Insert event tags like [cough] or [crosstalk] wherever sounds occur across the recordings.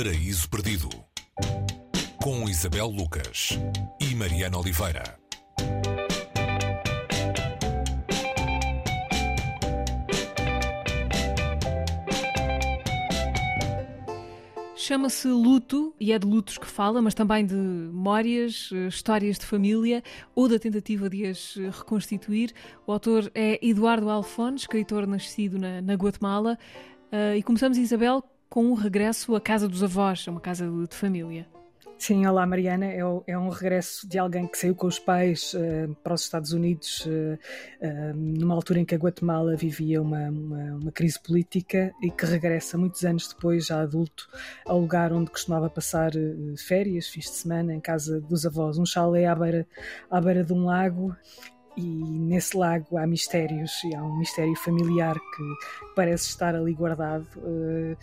Paraíso Perdido com Isabel Lucas e Mariana Oliveira. Chama-se Luto e é de lutos que fala, mas também de memórias, eh, histórias de família ou da tentativa de as eh, reconstituir. O autor é Eduardo Alfon, escritor nascido na, na Guatemala. Uh, e começamos, Isabel, com um regresso à casa dos avós, uma casa de, de família. Sim, olá Mariana. É, é, um regresso de alguém que saiu com os pais uh, para os Estados Unidos uh, uh, numa altura em que a Guatemala vivia uma, uma, uma, crise política e que regressa muitos anos depois, já adulto, ao lugar onde costumava passar férias, fins de semana, em casa dos avós, um chalé à beira, à beira de um lago e nesse lago há mistérios e há um mistério familiar que parece estar ali guardado. Eh,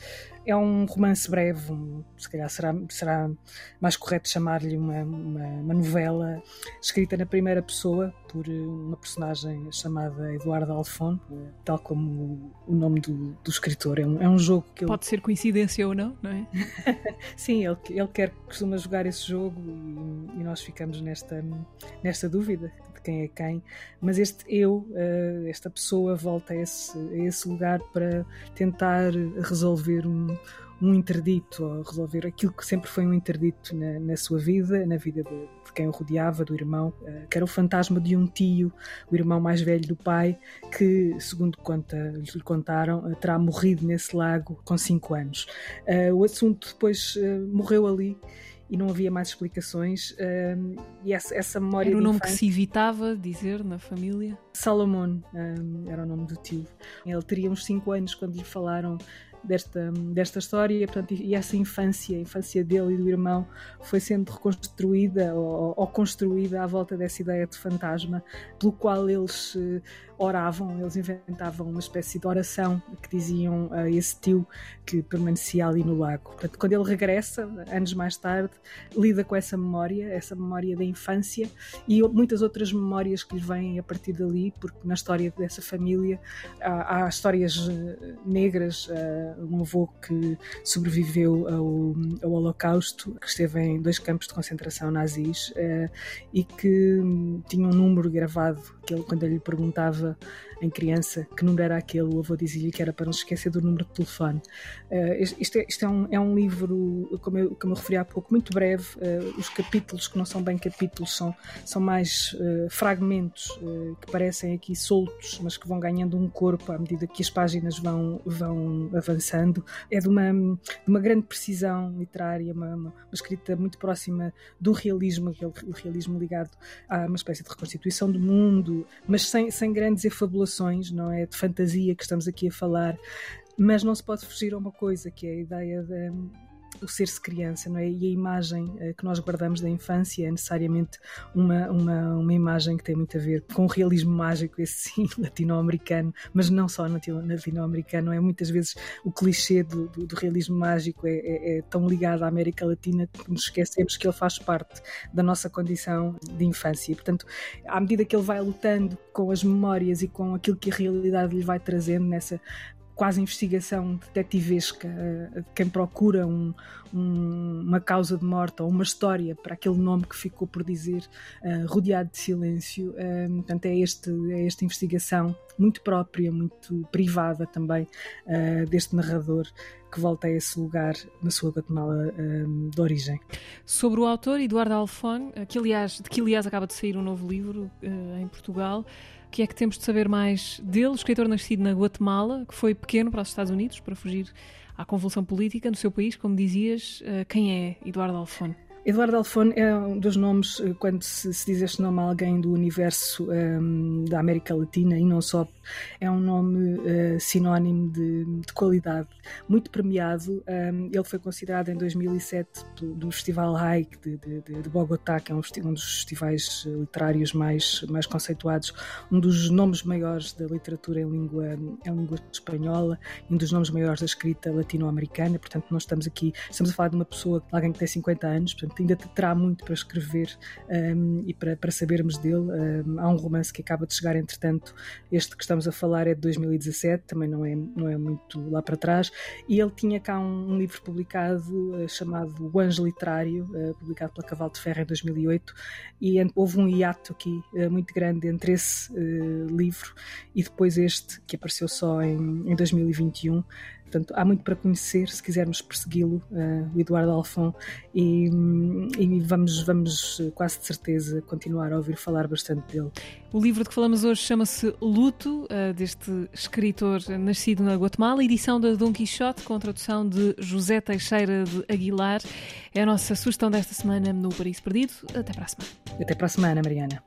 é um romance breve, um, se calhar será, será mais correto chamar-lhe uma, uma, uma, novela escrita na primeira pessoa por eh, uma personagem chamada Eduardo Alfon, tal como o nome do, do escritor. É um, é um jogo que ele... Pode ser coincidência ou não, não é? [laughs] Sim, ele, ele quer, costuma jogar esse jogo e, e nós ficamos nesta, nesta dúvida quem é quem, mas este eu, eh, esta pessoa, volta a esse, a esse lugar para tentar resolver um, um interdito, ou resolver aquilo que sempre foi um interdito na, na sua vida, na vida de, de, quem o rodeava, do irmão, uh, que era o fantasma de um tio, o irmão mais velho do pai, que, segundo conta, lhe contaram, uh, terá morrido nesse lago com 5 anos. O assunto depois morreu ali e não havia mais explicações. Um, e essa, essa memória. Era o nome infância, que se evitava dizer na família? Salomão um, era o nome do tio. Ele teria uns 5 anos quando lhe falaram desta, desta história portanto, e essa infância, a infância dele e do irmão foi sendo reconstruída ou, ou construída à volta dessa ideia de fantasma, pelo qual eles uh, oravam, eles inventavam uma espécie de oração que diziam a esse tio que permanecia ali no lago. Portanto, quando ele regressa, anos mais tarde, lida com essa memória, essa memória da infância e muitas outras memórias que lhe vêm a partir dali, porque na história dessa família há, há histórias eh, negras, uh, um avô que sobreviveu ao, ao Holocausto, que esteve em dois campos de concentração nazis uh, e que tinha um número gravado que ele, quando ele lhe perguntava em criança que número era aquele, o avô dizia-lhe que era para não se esquecer do número de telefone. Uh, isto, é, isto é, um, é um livro, como eu, como eu referi há pouco, muito breve. Uh, os capítulos, que não são bem capítulos, são, são mais uh, fragmentos que parecem aqui soltos, mas que vão ganhando um corpo à medida que as páginas vão, vão avançando. É de uma, de uma grande precisão literária, uma, uma, escrita muito próxima do realismo, aquele, o realismo ligado a uma espécie de reconstituição do mundo, mas sem, sem grandes efabulações não é? De fantasia que estamos aqui a falar, mas não se pode fugir a uma coisa que é a ideia de, o ser-se criança, não é? E a imagem uh, que nós guardamos da infância é necessariamente uma, uma, uma imagem que tem muito a ver com o realismo mágico, esse sim, [laughs] latino-americano, mas não só latino-americano, é? Muitas vezes o clichê do, do, do realismo mágico é, é, é, tão ligado à América Latina que nos esquecemos que ele faz parte da nossa condição de infância. Portanto, à medida que ele vai lutando com as memórias e com aquilo que a realidade lhe vai trazendo nessa quase investigação detetivesca, uh, quem procura um, um, uma causa de morte ou uma história para aquele nome que ficou por dizer, uh, rodeado de silêncio. Uh, portanto, é, este, é esta investigação muito própria, muito privada também deste narrador que volta a esse lugar na sua Guatemala de origem. Sobre o autor, Eduardo Alfon, que aliás, de que aliás acaba de sair um novo livro em Portugal, que é que temos de saber mais dele, escritor nascido na Guatemala, que foi pequeno para os Estados Unidos para fugir à convulsão política no seu país, como dizias. Eh, quem é Eduardo Alfon? Eduardo Alfon é um dos nomes, eh, quando se, se diz este nome a alguém do universo um, ehm, da América Latina e não só, é um nome uh, sinónimo de, de, qualidade, muito premiado. Um, ehm, ele foi considerado em 2007 do Festival High de, de, de, Bogotá, que é um, um, dos festivais literários mais, mais conceituados, um dos nomes maiores da literatura em língua, em língua espanhola e um dos nomes maiores da escrita latino-americana. Portanto, nós estamos aqui, estamos a falar de uma pessoa, alguém que tem 50 anos, portanto, ainda terá muito para escrever um, e para, para sabermos dele. Um, há um romance que acaba de chegar, entretanto, este que estamos a falar é de 2017, também não é, não é muito lá para trás, e ele tinha cá um, um livro publicado uh, chamado O Anjo Literário, uh, publicado pela Cavalo de Ferro em 2008, e houve um hiato aqui uh, muito grande entre esse livro e depois este, que apareceu só em, em 2021. Portanto, há muito para conhecer se quisermos persegui-lo, uh, o Eduardo Alfon, e, e, vamos, vamos quase de certeza continuar a ouvir falar bastante dele. O livro de que falamos hoje chama-se Luto, uh, deste escritor nascido na Guatemala, edição da Dom Quixote, com tradução de José Teixeira de Aguilar. É a nossa sugestão desta semana no Paris Perdido. Até para a semana. Até para a semana, Mariana.